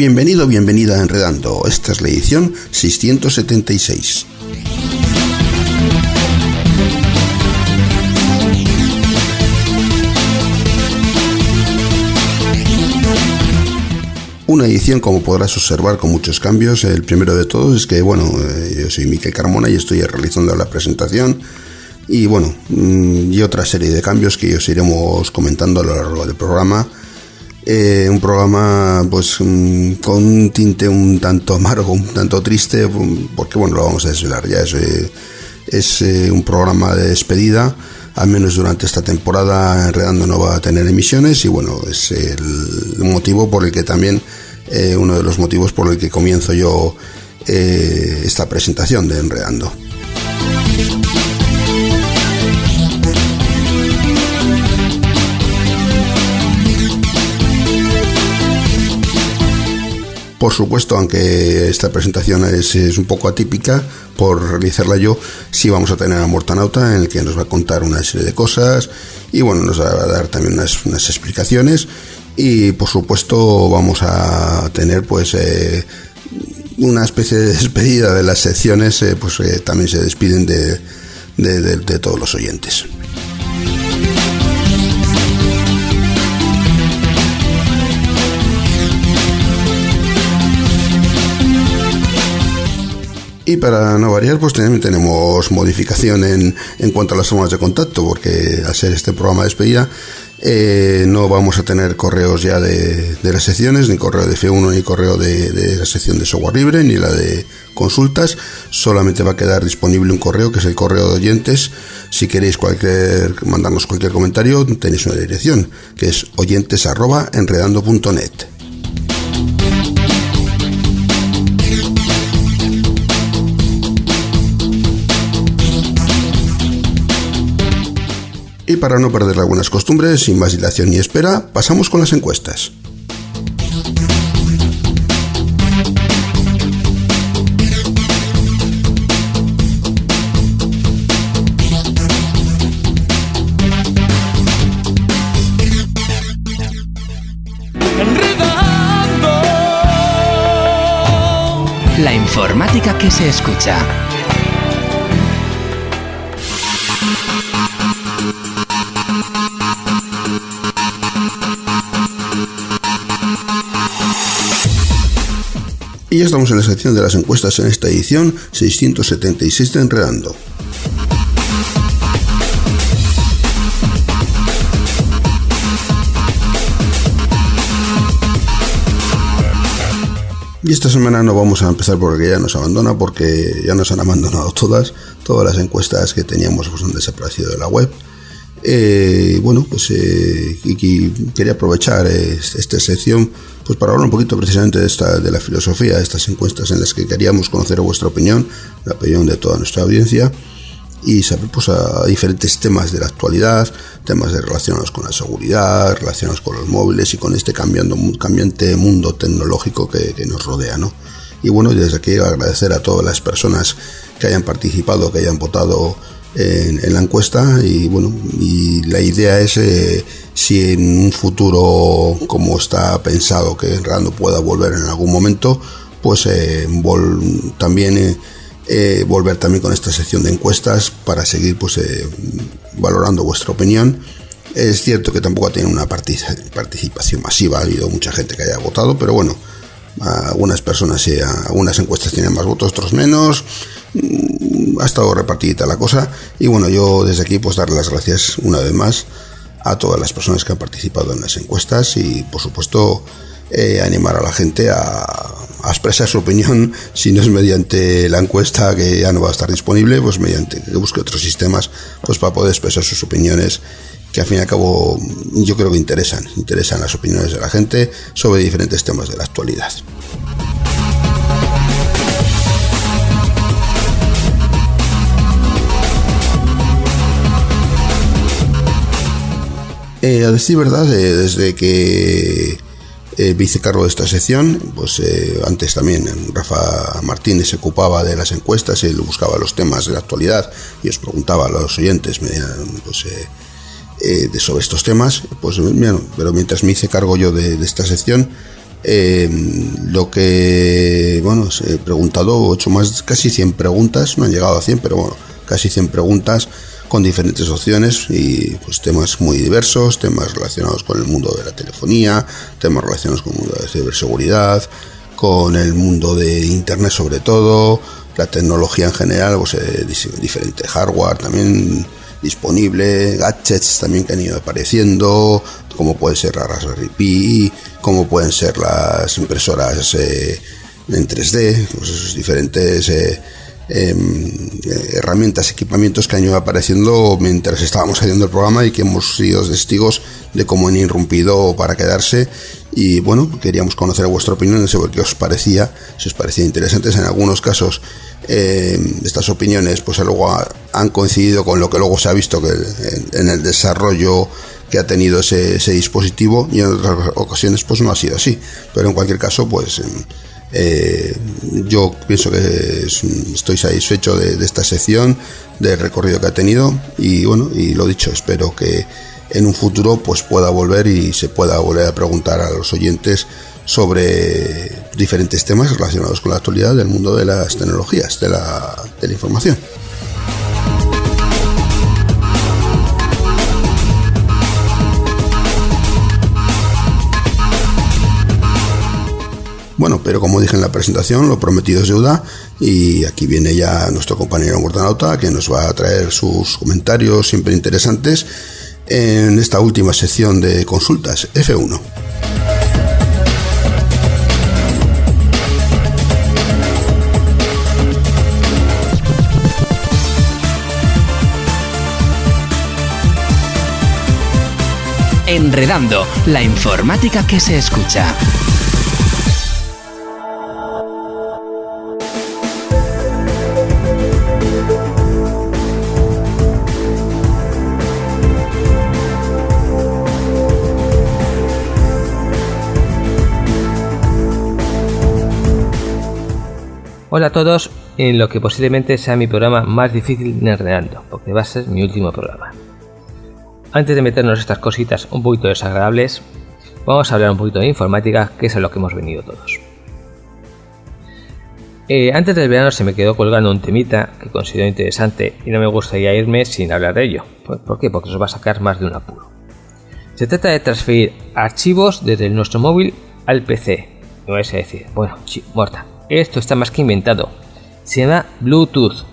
Bienvenido, bienvenida a Enredando. Esta es la edición 676. Una edición, como podrás observar, con muchos cambios. El primero de todos es que, bueno, eh, yo soy Miquel Carmona y estoy realizando la presentación. Y bueno, mm, y otra serie de cambios que os iremos comentando a lo largo del programa eh, un programa pues con un tinte un tanto amargo, un tanto triste, porque bueno, lo vamos a desvelar ya. Es, eh, es eh, un programa de despedida, al menos durante esta temporada Enredando no va a tener emisiones y bueno, es el motivo por el que también, uno de los motivos por el que comienzo yo esta presentación de Enredando. Por supuesto, aunque esta presentación es, un poco atípica por realizarla yo, sí vamos a tener a Mortanauta en el que nos va a contar una serie de cosas y bueno, nos va a dar también unas, explicaciones y por supuesto vamos a tener pues eh, una especie de despedida de las secciones eh, pues que también se despiden de todos los oyentes. Y para no variar, pues también tenemos modificación en, cuanto a las formas de contacto, porque al ser este programa de despedida, eh, no vamos a tener correos ya de, las secciones, ni correo de F1, ni correo de, la sección de software libre, ni la de consultas. Solamente va a quedar disponible un correo, que es el correo de oyentes. Si queréis cualquier, mandarnos cualquier comentario, tenéis una dirección, que es oyentes.enredando.net. Y para no perder algunas costumbres, sin más dilación ni espera, pasamos con las encuestas. La informática que se escucha. Ya estamos en la sección de las encuestas en esta edición 676 de Enredando. Y esta semana no vamos a empezar porque ya nos abandona, porque ya nos han abandonado todas. Todas las encuestas que teníamos pues, han desaparecido de la web. Eh, bueno, pues eh, y, quería aprovechar esta sección pues para hablar un poquito precisamente de, esta, de la filosofía, de estas encuestas en las que queríamos conocer vuestra opinión, la opinión de toda nuestra audiencia y saber pues, a diferentes temas de la actualidad, temas relacionados con la seguridad, relacionados con los móviles y con este cambiando, cambiante mundo tecnológico que, que nos rodea. ¿no? Y bueno, desde aquí agradecer a todas las personas que hayan participado, que hayan votado en, la encuesta y bueno, y la idea es eh, si en un futuro como está pensado que Rando pueda volver en algún momento, pues eh, también eh, volver también con esta sección de encuestas para seguir pues valorando vuestra opinión Es cierto que tampoco ha tenido una participación masiva, ha habido mucha gente que haya votado, pero bueno, algunas personas, algunas encuestas tienen más votos, otros menos. Mm, ha estado repartida la cosa. Y bueno, yo desde aquí pues darle las gracias una vez más a todas las personas que han participado en las encuestas y por supuesto eh, animar a la gente a, expresar su opinión, si no es mediante la encuesta que ya no va a estar disponible, pues mediante que busque otros sistemas pues para poder expresar sus opiniones que al fin y al cabo yo creo que interesan, interesan las opiniones de la gente sobre diferentes temas de la actualidad. Eh, a decir verdad, eh, desde que eh, vice cargo de esta sección, pues eh, antes también Rafa Martínez se ocupaba de las encuestas, él buscaba los temas de la actualidad y os preguntaba a los oyentes pues, de sobre estos temas, pues pero mientras me hice cargo yo de, esta sección, lo que, bueno, he preguntado, hecho más, casi 100 preguntas, no han llegado a 100, pero bueno, casi 100 preguntas con diferentes opciones y pues temas muy diversos, temas relacionados con el mundo de la telefonía, temas relacionados con el mundo de la ciberseguridad, con el mundo de internet sobre todo, la tecnología en general, pues eh, hardware también disponible, gadgets también que han ido apareciendo, como puede ser la Raspberry Pi, como pueden ser las impresoras eh, en 3D, pues esos diferentes eh, eh, herramientas, equipamientos que han ido apareciendo mientras estábamos haciendo el programa y que hemos sido testigos de cómo han irrumpido para quedarse. Y bueno, queríamos conocer vuestra opinión sobre qué os parecía, si os parecía interesantes. En algunos casos, em, estas opiniones pues luego han coincidido con lo que luego se ha visto que en, el desarrollo que ha tenido ese, ese, dispositivo y en otras ocasiones pues no ha sido así. Pero en cualquier caso, pues em, eh, yo pienso que estoy satisfecho de, esta sección, del recorrido que ha tenido y bueno, y lo dicho, espero que en un futuro pues pueda volver y se pueda volver a preguntar a los oyentes sobre diferentes temas relacionados con la actualidad del mundo de las tecnologías, de la, de la información. Bueno, pero como dije en la presentación, lo prometido es deuda y aquí viene ya nuestro compañero Mortanauta que nos va a traer sus comentarios siempre interesantes en esta última sección de consultas F1. Enredando, la informática que se escucha. Hola a todos en lo que posiblemente sea mi programa más difícil de Enredando, porque va a ser mi último programa. Antes de meternos estas cositas un poquito desagradables, vamos a hablar un poquito de informática, que es a lo que hemos venido todos. Eh, antes del verano se me quedó colgando un temita que considero interesante y no me gustaría irme sin hablar de ello. ¿Por qué? Porque os va a sacar más de un apuro. Se trata de transferir archivos desde nuestro móvil al PC. No es decir, bueno, sí, muerta. Esto está más que inventado. Se llama Bluetooth.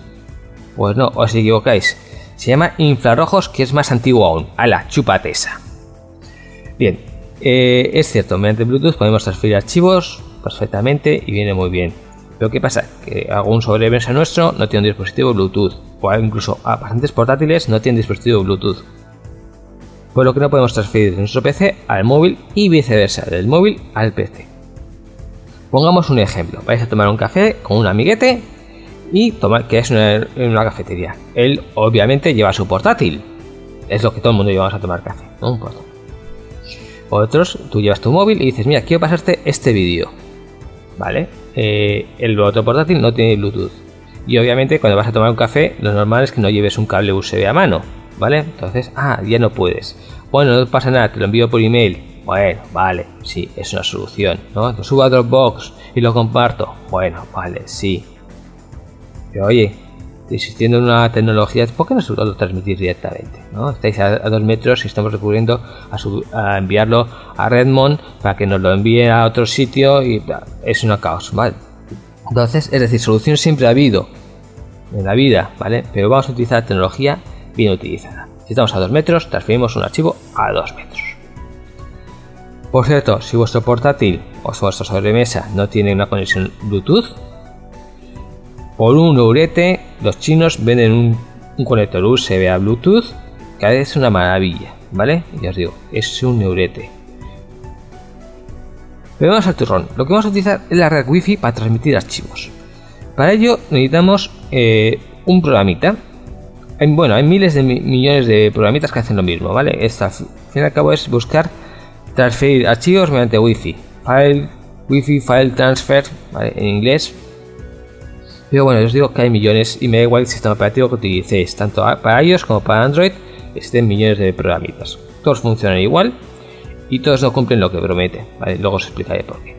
Pues no, os equivocáis. Se llama infrarrojos, que es más antiguo aún. la chúpate esa. Bien, eh, es cierto, mediante Bluetooth podemos transferir archivos perfectamente y viene muy bien. Pero ¿qué pasa? Que algún sobremesa nuestro no tiene un dispositivo Bluetooth. O incluso a bastantes portátiles no tienen dispositivo Bluetooth. Por lo que no podemos transferir de nuestro PC al móvil y viceversa, del móvil al PC. Pongamos un ejemplo. Vais a tomar un café con un amiguete y tomar que es una, una cafetería. Él obviamente lleva su portátil. Es lo que todo el mundo llevamos a tomar café, ¿no? Un. Otros, tú llevas tu móvil y dices, mira, quiero pasarte este vídeo. ¿Vale? Eh, el otro portátil no tiene Bluetooth. Y obviamente cuando vas a tomar un café, lo normal es que no lleves un cable USB a mano. ¿Vale? Entonces, ah, ya no puedes. Bueno, no pasa nada, te lo envío por email. Bueno, vale, sí, es una solución, ¿no? Lo subo a Dropbox y lo comparto. Bueno, vale, sí. Pero oye, existiendo una tecnología, ¿por qué no se lo transmitir directamente? ¿no? Estáis a, dos metros y estamos recurriendo a, enviarlo a Redmond para que nos lo envíe a otro sitio y es una caos, ¿vale? Entonces, es decir, solución siempre ha habido en la vida, ¿vale? Pero vamos a utilizar tecnología bien utilizada. Si estamos a dos metros, transferimos un archivo a dos metros. Por cierto, si vuestro portátil o vuestra sobremesa no tiene una conexión Bluetooth, por un eurete los chinos venden un, conector USB a Bluetooth que es una maravilla, ¿vale? Ya os digo, es un eurete. Pero vamos al turrón. Lo que vamos a utilizar es la red Wi-Fi para transmitir archivos. Para ello necesitamos eh, un programita. bueno, hay miles de millones de programitas que hacen lo mismo, ¿vale? Esta, al fin y al cabo es buscar transferir archivos mediante Wi-Fi. File, Wi-Fi, File Transfer, ¿vale? En inglés, pero bueno, os digo que hay millones y me da igual el sistema operativo que utilicéis, tanto para iOS como para Android, existen millones de programitas. Todos funcionan igual y todos no cumplen lo que prometen. Luego os explicaré por qué.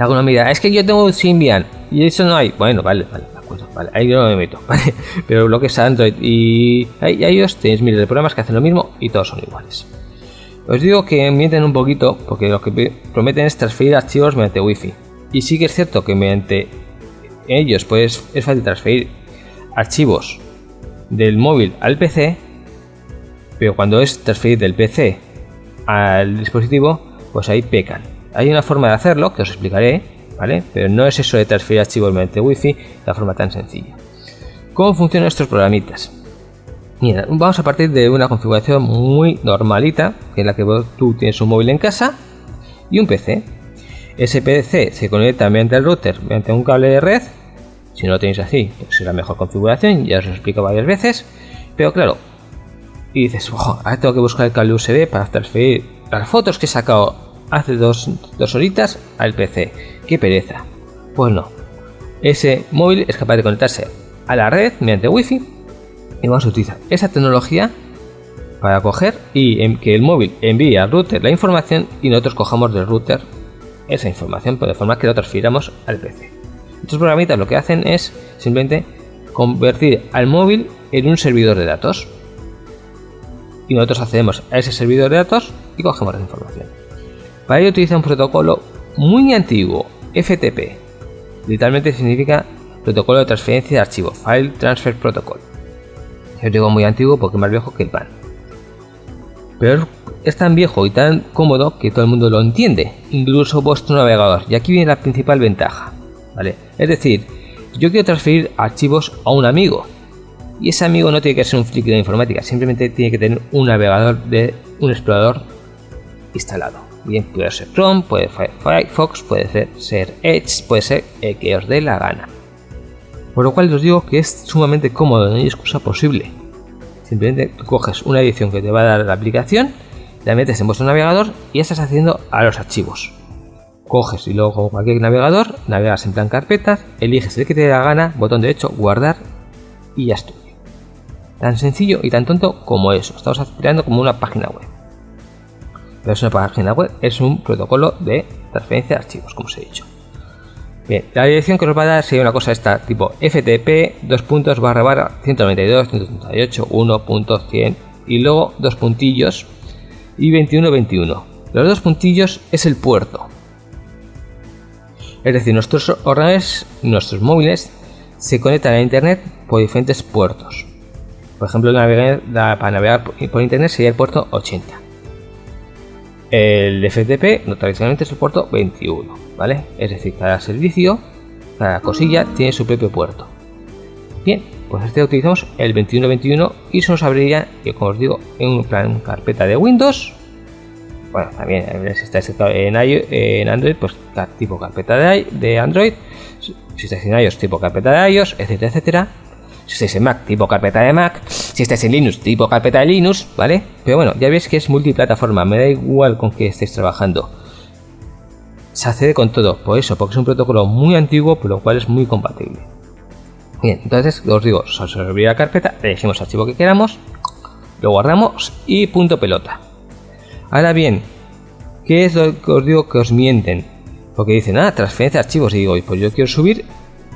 Alguna mira, es que yo tengo un Symbian y eso no hay. Bueno, vale, vale, acuerdo, vale, ahí yo no me meto, ¿vale? Pero lo que es Android y iOS tenéis miles de programas que hacen lo mismo y todos son iguales. Os digo que mienten un poquito porque lo que prometen es transferir archivos mediante Wi-Fi. Y sí que es cierto que mediante ellos pues es fácil transferir archivos del móvil al PC, pero cuando es transferir del PC al dispositivo, pues ahí pecan. Hay una forma de hacerlo que os explicaré, ¿vale? Pero no es eso de transferir archivos mediante Wi-Fi de forma tan sencilla. ¿Cómo funcionan estos programitas? Vamos a partir de una configuración muy normalita, en la que tú tienes un móvil en casa y un PC. Ese PC se conecta mediante el router, mediante un cable de red. Si no lo tenéis así, pues es la mejor configuración, ya os lo explico varias veces. Pero claro, y dices, ojo, ahora tengo que buscar el cable USB para transferir las fotos que he sacado hace dos, dos horitas al PC. ¡Qué pereza! Pues no. Ese móvil es capaz de conectarse a la red mediante Wi-Fi y vamos a utilizar esa tecnología para coger y que el móvil envíe al router la información y nosotros cojamos del router esa información, pero de forma que lo transfiramos al PC. Estos programitas lo que hacen es simplemente convertir al móvil en un servidor de datos. Y nosotros accedemos a ese servidor de datos y cogemos la información. Para ello utiliza un protocolo muy antiguo, FTP. Literalmente significa protocolo de transferencia de archivo, File Transfer Protocol. Yo digo muy antiguo porque más viejo que el pan. Pero es tan viejo y tan cómodo que todo el mundo lo entiende, incluso vuestro navegador. Y aquí viene la principal ventaja. ¿vale? Es decir, yo quiero transferir archivos a un amigo. Y ese amigo no tiene que ser un friki de informática, simplemente tiene que tener un navegador de un explorador instalado. Bien, puede ser Chrome, puede ser Firefox, puede ser, Edge, puede ser el que os dé la gana. Por lo cual os digo que es sumamente cómodo, no hay excusa posible. Simplemente coges una edición que te va a dar la aplicación la metes en vuestro navegador y estás haciendo a los archivos. Coges y luego con cualquier navegador, navegas en plan carpetas, eliges el que te dé la gana, botón derecho, guardar y ya estoy. Tan sencillo y tan tonto como eso. Estamos aspirando como una página web. Pero es una página web, es un protocolo de transferencia de archivos, como os he dicho. Bien, la dirección que os va a dar sería una cosa esta, tipo FTP, dos puntos barra barra 192, 138, 1.100 y luego dos puntillos y 2121. Los dos puntillos es el puerto. Es decir, nuestros ordenadores, nuestros móviles, se conectan a Internet por diferentes puertos. Por ejemplo, para navegar por Internet sería el puerto 80. El FTP no, tradicionalmente es el puerto 21, ¿vale? Es decir, cada servicio, cada cosilla tiene su propio puerto. Bien, pues este utilizamos el 2121 y se nos abriría, como os digo, en un plan carpeta de Windows. Bueno, también si estáis en, en Android, pues tipo carpeta de, Android. Si estáis en iOS, tipo carpeta de iOS, etcétera, etcétera. Si estáis en Mac, tipo carpeta de Mac. Si estáis en Linux, tipo carpeta de Linux, ¿vale? Pero bueno, ya veis que es multiplataforma, me da igual con que estéis trabajando. Se accede con todo, por eso, porque es un protocolo muy antiguo, por lo cual es muy compatible. Bien, entonces os digo, abrir la carpeta, elegimos el archivo que queramos, lo guardamos y punto pelota. Ahora bien, ¿qué es lo que os digo que os mienten? Porque dicen, ah, transferencia de archivos. Y digo, pues yo quiero subir,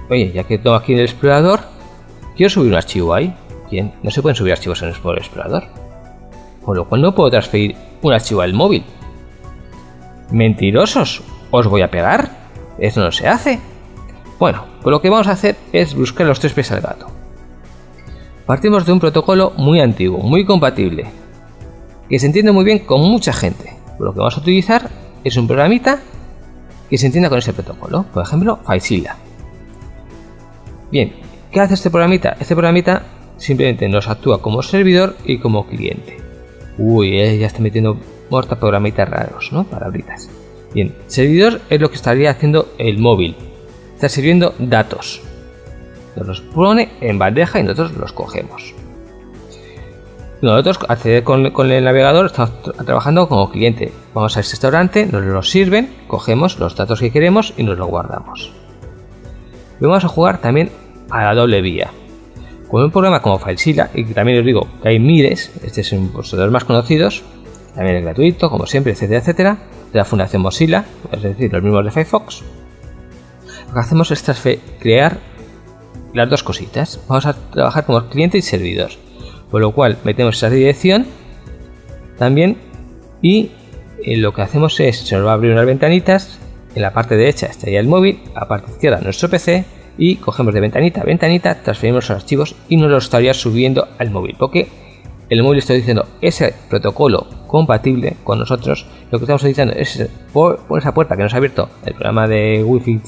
oye, ya que tengo aquí el explorador, quiero subir un archivo ahí. Bien, no se pueden subir archivos en el Explorador. Con lo cual no puedo transferir un archivo al móvil. Mentirosos, os voy a pegar. Eso no se hace. Bueno, pues lo que vamos a hacer es buscar los tres pies al gato. Partimos de un protocolo muy antiguo, muy compatible, que se entiende muy bien con mucha gente. Lo que vamos a utilizar es un programita que se entienda con ese protocolo, por ejemplo, FileZilla. Bien, ¿qué hace este programita? Este programita simplemente nos actúa como servidor y como cliente. Uy, eh, ya está metiendo muerta programitas raros, ¿no? Palabritas. Bien, servidor es lo que estaría haciendo el móvil. Está sirviendo datos. Nos los pone en bandeja y nosotros los cogemos. Nosotros acceder con, el navegador estamos trabajando como cliente. Vamos a ese restaurante, nos lo sirven, cogemos los datos que queremos y nos los guardamos. Vamos a jugar también a la doble vía. Con un programa como FileZilla, y también os digo que hay miles, este es uno de los más conocidos, también es gratuito, como siempre, etcétera, etcétera, de la Fundación Mozilla, es decir, los mismos de Firefox. Lo que hacemos es crear las dos cositas. Vamos a trabajar como cliente y servidor por lo cual metemos esa dirección también y eh, lo que hacemos es, se nos va a abrir unas ventanitas, en la parte derecha estaría el móvil, a la parte izquierda nuestro PC y cogemos de ventanita a ventanita, transferimos los archivos y nos los estaría subiendo al móvil, porque el móvil está diciendo ese protocolo compatible con nosotros, lo que estamos diciendo es por, esa puerta que nos ha abierto el programa de Wi-Fi.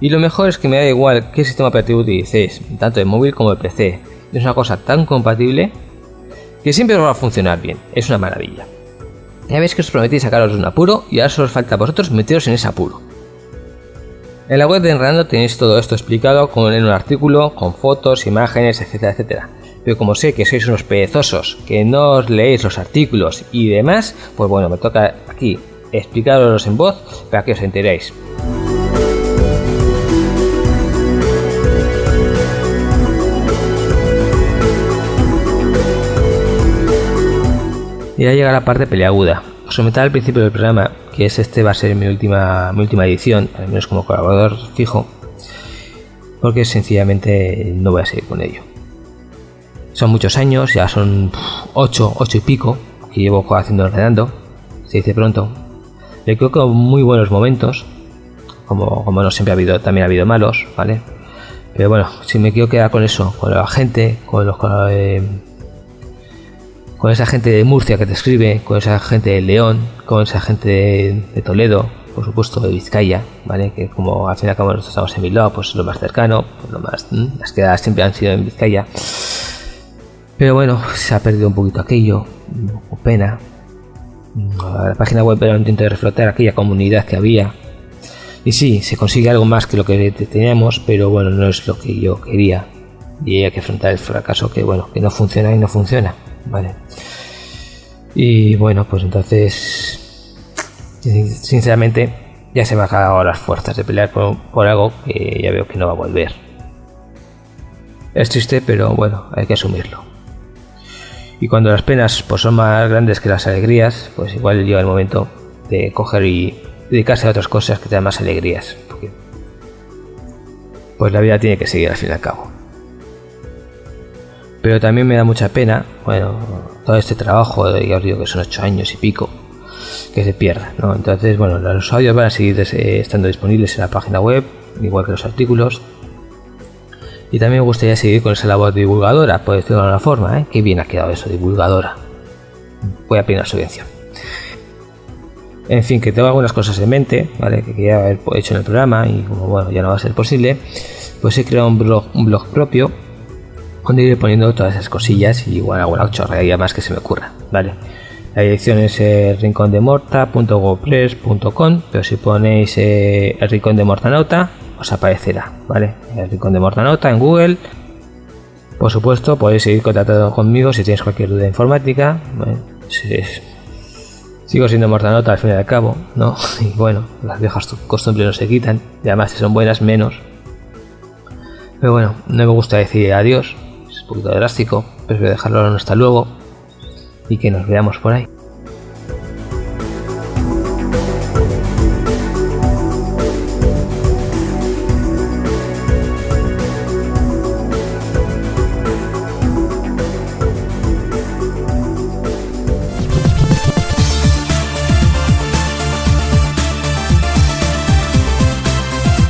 Y lo mejor es que me da igual qué sistema operativo utilicéis, tanto de móvil como de PC es una cosa tan compatible que siempre va a funcionar bien. Es una maravilla. Ya veis que os prometí sacaros de un apuro y ahora solo os falta a vosotros meteros en ese apuro. En la web de Enredando tenéis todo esto explicado como en un artículo, con fotos, imágenes, etcétera, etcétera. Pero como sé que sois unos perezosos, que no os leéis los artículos y demás, pues bueno, me toca aquí explicaros en voz para que os enteréis. Y ahora llega la parte peleaguda. Os al principio del programa que es este va a ser mi última, mi última edición, al menos como colaborador fijo, porque sencillamente no voy a seguir con ello. Son muchos años, ya son 8, 8 y pico que llevo haciendo ordenando, se dice pronto. Le creo muy buenos momentos, como, como no siempre ha habido, también ha habido malos, ¿vale? Pero bueno, si me quiero quedar con eso, con la gente, con los, eh, con esa gente de Murcia que te escribe, con esa gente de León, con esa gente de, Toledo, por supuesto de Vizcaya, ¿vale? Que como al fin y al cabo nosotros estamos en Bilbao, pues lo más cercano, pues lo más, las quedadas siempre han sido en Vizcaya. Pero bueno, se ha perdido un poquito aquello, con pena. La página web era un intento de reflotar aquella comunidad que había. Y sí, se consigue algo más que lo que teníamos, pero bueno, no es lo que yo quería. Y hay que afrontar el fracaso que bueno, que no funciona y no funciona. ¿Vale? Y bueno, pues entonces, sinceramente, ya se me han acabado las fuerzas de pelear por, algo que ya veo que no va a volver. Es triste, pero bueno, hay que asumirlo. Y cuando las penas pues, son más grandes que las alegrías, pues igual llega el momento de coger y dedicarse a otras cosas que te dan más alegrías. Porque, pues la vida tiene que seguir al fin y al cabo pero también me da mucha pena, bueno, todo este trabajo, ya os digo que son ocho años y pico, que se pierda, ¿no? Entonces, bueno, los audios van a seguir estando disponibles en la página web, igual que los artículos. Y también me gustaría seguir con esa labor divulgadora, por decirlo de alguna forma, ¿eh? Qué bien ha quedado eso, divulgadora. Voy a pedir una subvención. En fin, que tengo algunas cosas en mente, ¿vale? Que quería haber hecho en el programa y como bueno, ya no va a ser posible, pues he creado un blog, un blog propio donde iré poniendo todas esas cosillas y igual alguna chorrería más que se me ocurra, ¿vale? La dirección es eh, pero si ponéis eh, el rincón de Mortanauta, os aparecerá, ¿vale? El rincón de Mortanauta en Google. Por supuesto, podéis seguir contactando conmigo si tenéis cualquier duda informática. sigo siendo Mortanauta al fin y al cabo, ¿no? Y bueno, las viejas costumbres no se quitan, y además si son buenas menos. Pero bueno, no me gusta decir adiós, un poquito drástico, pero voy a dejarlo hasta luego y que nos veamos por ahí.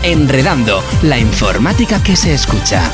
Enredando la informática que se escucha.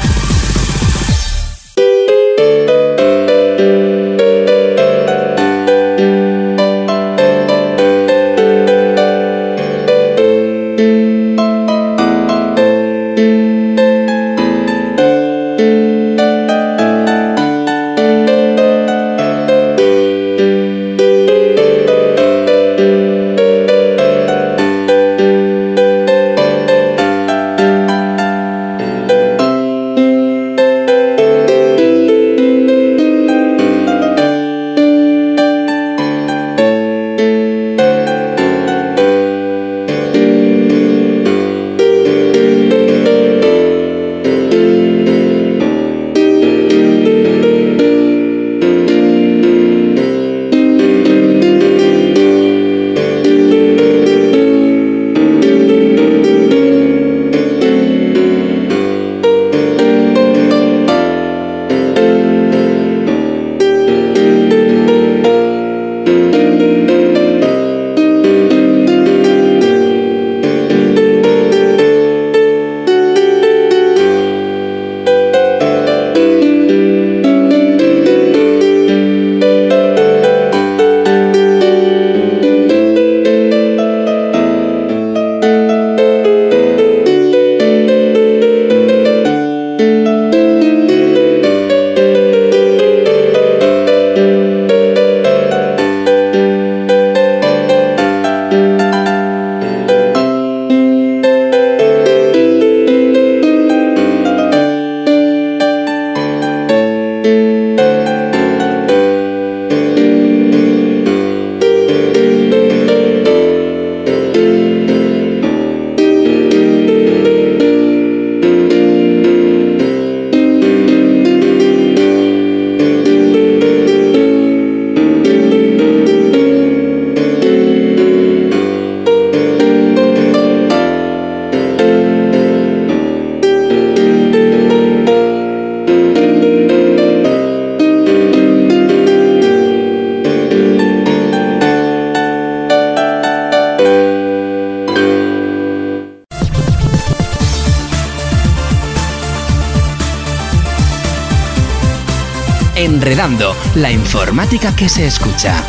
La informática que se escucha.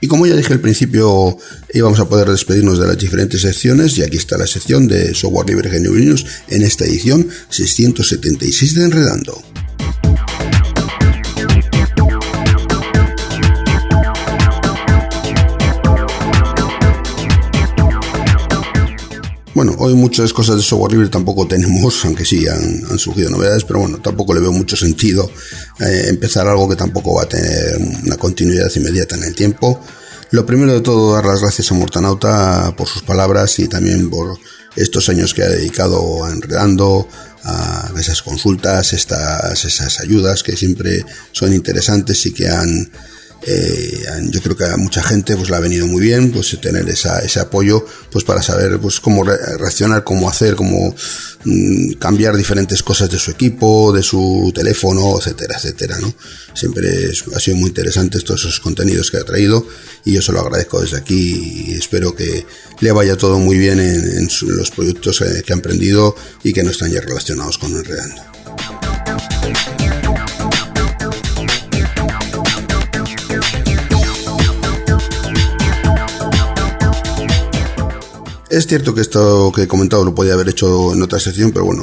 Y como ya dije al principio, íbamos a poder despedirnos de las diferentes secciones y aquí está la sección de software libre GNU Linux en esta edición 676 de Enredando. Hoy muchas cosas de software libre tampoco tenemos, aunque sí han, surgido novedades, pero bueno, tampoco le veo mucho sentido eh, empezar algo que tampoco va a tener una continuidad inmediata en el tiempo. Lo primero de todo, dar las gracias a Mortanauta por sus palabras y también por estos años que ha dedicado a enredando, a esas consultas, estas, esas ayudas que siempre son interesantes y que han eh, yo creo que a mucha gente pues le ha venido muy bien pues tener ese apoyo pues para saber pues cómo reaccionar cómo hacer cómo mm, cambiar diferentes cosas de su equipo de su teléfono etcétera etcétera no siempre ha sido muy interesante todos esos contenidos que ha traído y yo se lo agradezco desde aquí y espero que le vaya todo muy bien en, los proyectos eh, que ha emprendido y que no están ya relacionados con Enredando. Es cierto que esto que he comentado lo podía haber hecho en otra sección, pero bueno,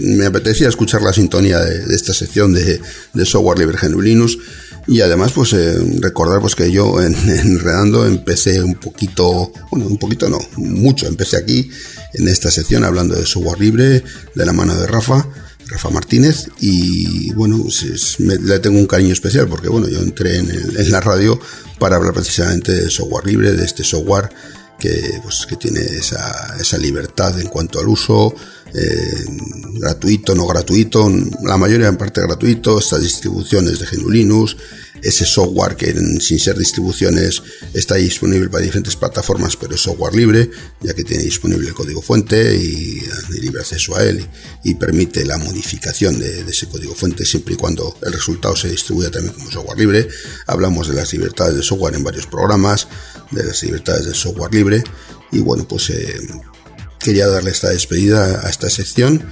me apetecía escuchar la sintonía de, esta sección de, software libre GNU Linux y además pues eh, recordar pues que yo en, Enredando empecé un poquito, bueno, un poquito no, mucho, empecé aquí en esta sección hablando de software libre de la mano de Rafa. Rafa Martínez y bueno, le tengo un cariño especial porque bueno, yo entré en, en la radio para hablar precisamente de software libre, de este software que, pues, que tiene esa, esa, libertad en cuanto al uso, eh, gratuito, no gratuito, la mayoría en parte gratuito, estas distribuciones de GNU Linux, ese software que sin ser distribuciones está disponible para diferentes plataformas, pero es software libre, ya que tiene disponible el código fuente y, libre acceso a él y, permite la modificación de, ese código fuente siempre y cuando el resultado se distribuya también como software libre. Hablamos de las libertades de software en varios programas, de las libertades del software libre y bueno, pues eh, quería darle esta despedida a esta sección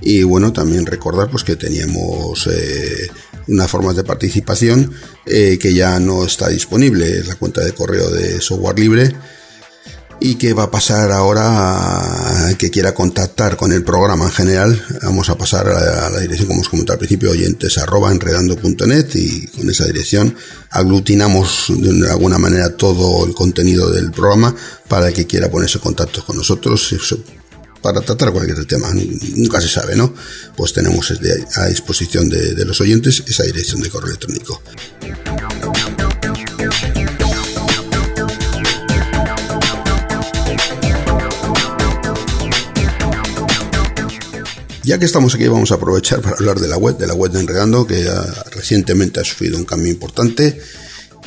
y bueno, también recordar pues que teníamos eh, una forma de participación eh, que ya no está disponible, es la cuenta de correo de software libre y que va a pasar ahora a que quiera contactar con el programa en general. Vamos a pasar a la, dirección, como os comenté al principio, oyentes enredando.net y con esa dirección aglutinamos de alguna manera todo el contenido del programa para el que quiera ponerse en contacto con nosotros para tratar cualquier tema, nunca se sabe, ¿no? Pues tenemos a disposición de, los oyentes esa dirección de correo electrónico. Ya que estamos aquí, vamos a aprovechar para hablar de la web, de la web de Enredando, que recientemente ha sufrido un cambio importante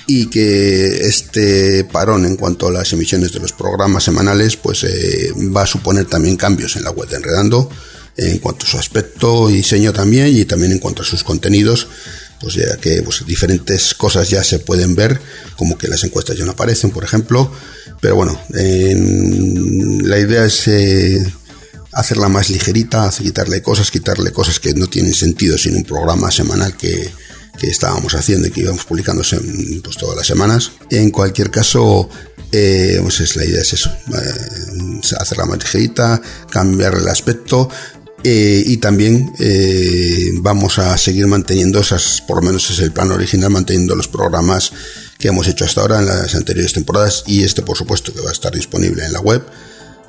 y que este parón en cuanto a las emisiones de los programas semanales pues eh, va a suponer también cambios en la web de Enredando en cuanto a su aspecto y diseño también y también en cuanto a sus contenidos pues ya que pues, diferentes cosas ya se pueden ver como que las encuestas ya no aparecen por ejemplo. Pero bueno la idea es eh, hacerla más ligerita quitarle cosas quitarle cosas que no tienen sentido sin un programa semanal que que estábamos haciendo y que íbamos publicando pues, todas las semanas. En cualquier caso, eh, pues es, la idea es eso, eh, hacerla más ligerita, cambiar el aspecto, eh, y también vamos a seguir manteniendo esas, por lo menos es el plan original, manteniendo los programas que hemos hecho hasta ahora en las anteriores temporadas y este por supuesto que va a estar disponible en la web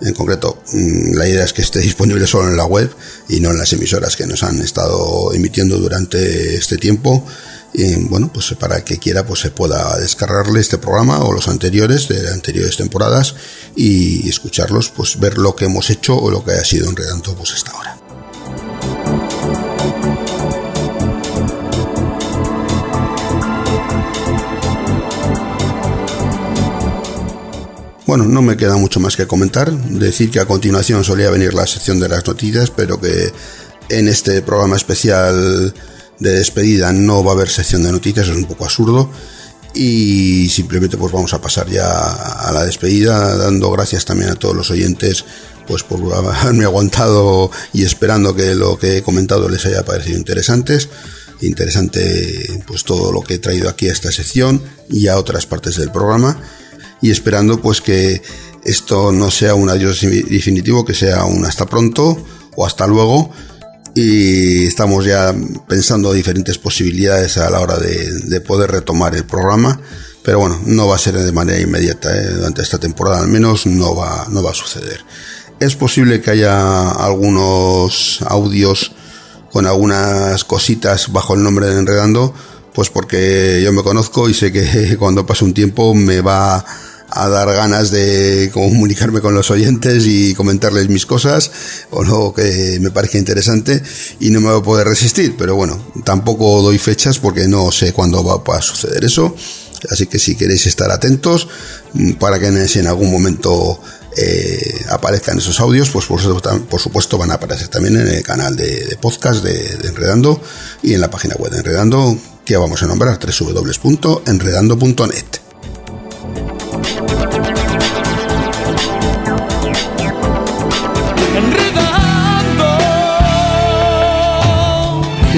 en concreto, mm, la idea es que esté disponible solo en la web y no en las emisoras que nos han estado emitiendo durante este tiempo. Y bueno, pues para que quiera pues se pueda descargarle este programa o los anteriores de anteriores temporadas y escucharlos, pues ver lo que hemos hecho o lo que haya sido enredando pues hasta ahora. Bueno, no me queda mucho más que comentar. Decir que a continuación solía venir la sección de las noticias, pero que en este programa especial de despedida no va a haber sección de noticias, es un poco absurdo. Y simplemente pues vamos a pasar ya a la despedida, dando gracias también a todos los oyentes pues por haberme aguantado y esperando que lo que he comentado les haya parecido interesantes interesante pues todo lo que he traído aquí a esta sección y a otras partes del programa y esperando pues que esto no sea un adiós definitivo, que sea un hasta pronto o hasta luego y estamos ya pensando diferentes posibilidades a la hora de, poder retomar el programa pero bueno, no va a ser de manera inmediata, ¿eh? durante esta temporada al menos no va, no va a suceder. Es posible que haya algunos audios con algunas cositas bajo el nombre de Enredando, pues porque yo me conozco y sé que cuando pase un tiempo me va a dar ganas de comunicarme con los oyentes y comentarles mis cosas o lo que me parece interesante y no me voy a poder resistir, pero bueno, tampoco doy fechas porque no sé cuándo va a suceder eso, así que si queréis estar atentos mm, para que en algún momento eh, aparezcan esos audios, pues por supuesto, van a aparecer también en el canal de, podcast de, de, Enredando y en la página web de Enredando que vamos a nombrar www.enredando.net.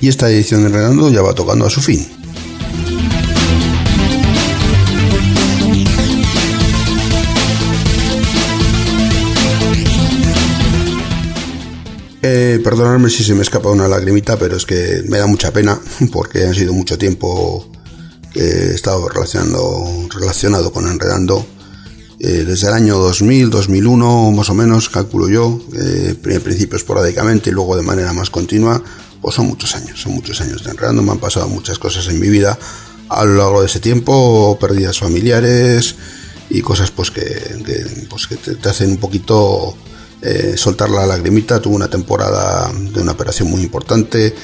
y esta edición de Redondo ya va tocando a su fin. Eh, perdonadme si se me escapa una lagrimita, pero es que me da mucha pena porque ha sido mucho tiempo que he estado relacionando, relacionado con Enredando. Eh, desde el año 2000, 2001, más o menos, calculo yo, eh, en principio esporádicamente y luego de manera más continua, pues son muchos años, son muchos años de Enredando, me han pasado muchas cosas en mi vida a lo largo de ese tiempo, pérdidas familiares y cosas pues que, pues, que te, hacen un poquito eh, soltar la lagrimita. Tuve una temporada de una operación muy importante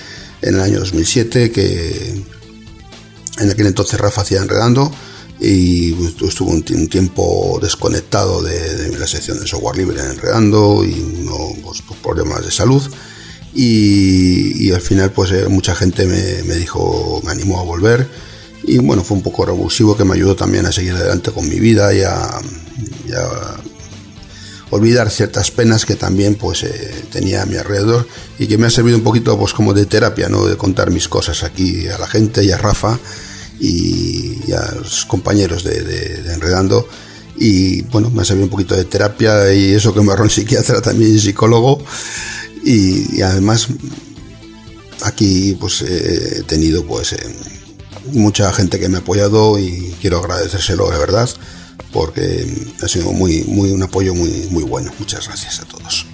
en el año 2007 que en aquel entonces Rafa hacía enredando y estuvo un, tiempo desconectado de, la sección de software libre enredando y no, pues, problemas de salud y, al final pues eh, mucha gente me, me, dijo me animó a volver y bueno fue un poco revulsivo que me ayudó también a seguir adelante con mi vida y a, olvidar ciertas penas que también pues eh, tenía a mi alrededor y que me ha servido un poquito pues como de terapia, ¿no? De contar mis cosas aquí a la gente y a Rafa y, a los compañeros de, Enredando. Y bueno, me ha servido un poquito de terapia y eso que me ahorró un psiquiatra también psicólogo y, además aquí pues he tenido pues eh, mucha gente que me ha apoyado y quiero agradecérselo de verdad porque ha sido muy, muy, un apoyo muy, muy bueno. Muchas gracias a todos.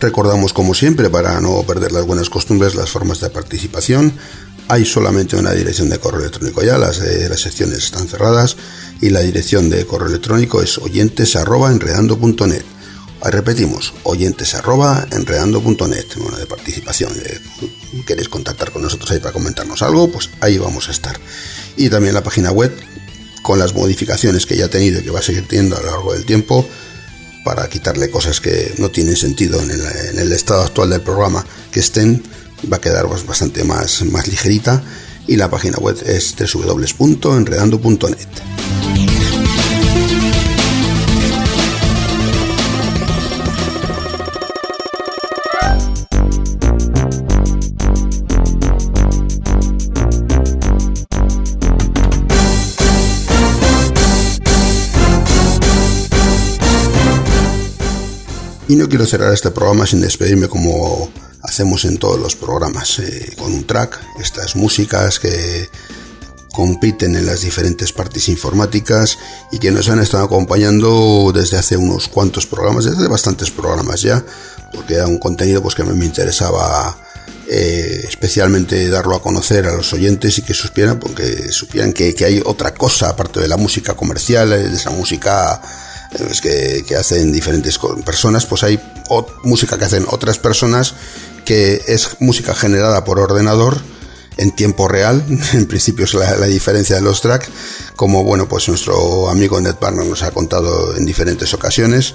Recordamos como siempre, para no perder las buenas costumbres, las formas de participación. Hay solamente una dirección de correo electrónico ya, las, de las secciones están cerradas y la dirección de correo electrónico es oyentes@enredando.net. Repetimos, oyentes arroba enredando.net, bueno, de participación. ¿Queréis contactar con nosotros ahí para comentarnos algo? Pues ahí vamos a estar. Y también la página web, con las modificaciones que ya ha tenido y que va a seguir teniendo a lo largo del tiempo, para quitarle cosas que no tienen sentido en el, estado actual del programa que estén, va a quedar pues bastante más, más ligerita. Y la página web es www.enredando.net. Y no quiero cerrar este programa sin despedirme como hacemos en todos los programas, eh, con un track, estas músicas que compiten en las diferentes partes informáticas y que nos han estado acompañando desde hace unos cuantos programas, desde bastantes programas ya, porque era un contenido pues, que me interesaba eh, especialmente darlo a conocer a los oyentes y que supieran, porque supieran que, que hay otra cosa aparte de la música comercial, de esa música que, que, hacen diferentes personas, pues hay música que hacen otras personas que es música generada por ordenador en tiempo real, en principio es la, diferencia de los tracks, como bueno, pues nuestro amigo Ned Barner nos ha contado en diferentes ocasiones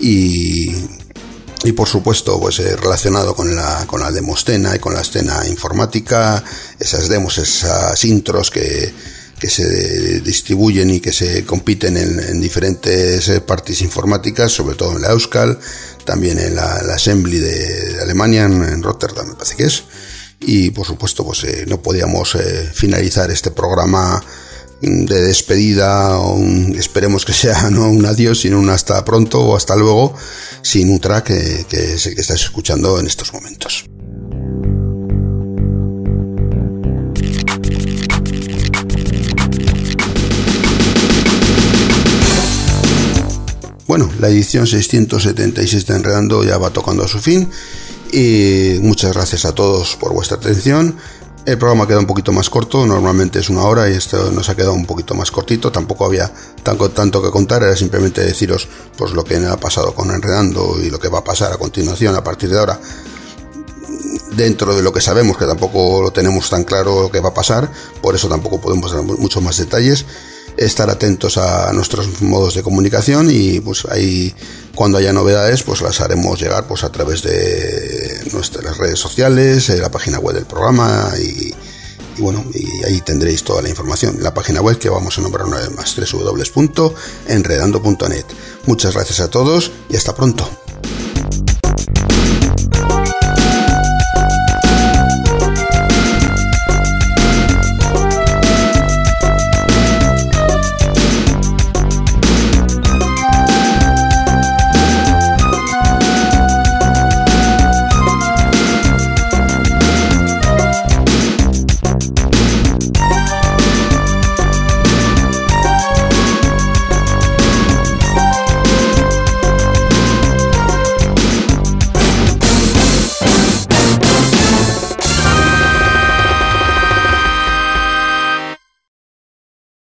y, y por supuesto pues eh, relacionado con la, con la demostena y con la escena informática, esas demos, esas intros que, que se distribuyen y que se compiten en, diferentes eh, partes informáticas, sobre todo en la Euskal, también en la, Assembly de, Alemania, en, Rotterdam me parece que es. Y por supuesto, pues eh, no podíamos eh, finalizar este programa de despedida, esperemos que sea no un adiós, sino un hasta pronto o hasta luego, sin un track que, que es que estás escuchando en estos momentos. Bueno, la edición 676 de Enredando ya va tocando a su fin. Y muchas gracias a todos por vuestra atención. El programa queda un poquito más corto, normalmente es una hora y esto nos ha quedado un poquito más cortito. Tampoco había tanto, tanto que contar, era simplemente deciros pues, lo que ha pasado con Enredando y lo que va a pasar a continuación a partir de ahora. Dentro de lo que sabemos, que tampoco lo tenemos tan claro lo que va a pasar, por eso tampoco podemos dar muchos más detalles estar atentos a nuestros modos de comunicación y pues ahí cuando haya novedades pues las haremos llegar pues a través de nuestras redes sociales, la página web del programa y, bueno, y ahí tendréis toda la información. La página web que vamos a nombrar una vez más, www.enredando.net. Muchas gracias a todos y hasta pronto.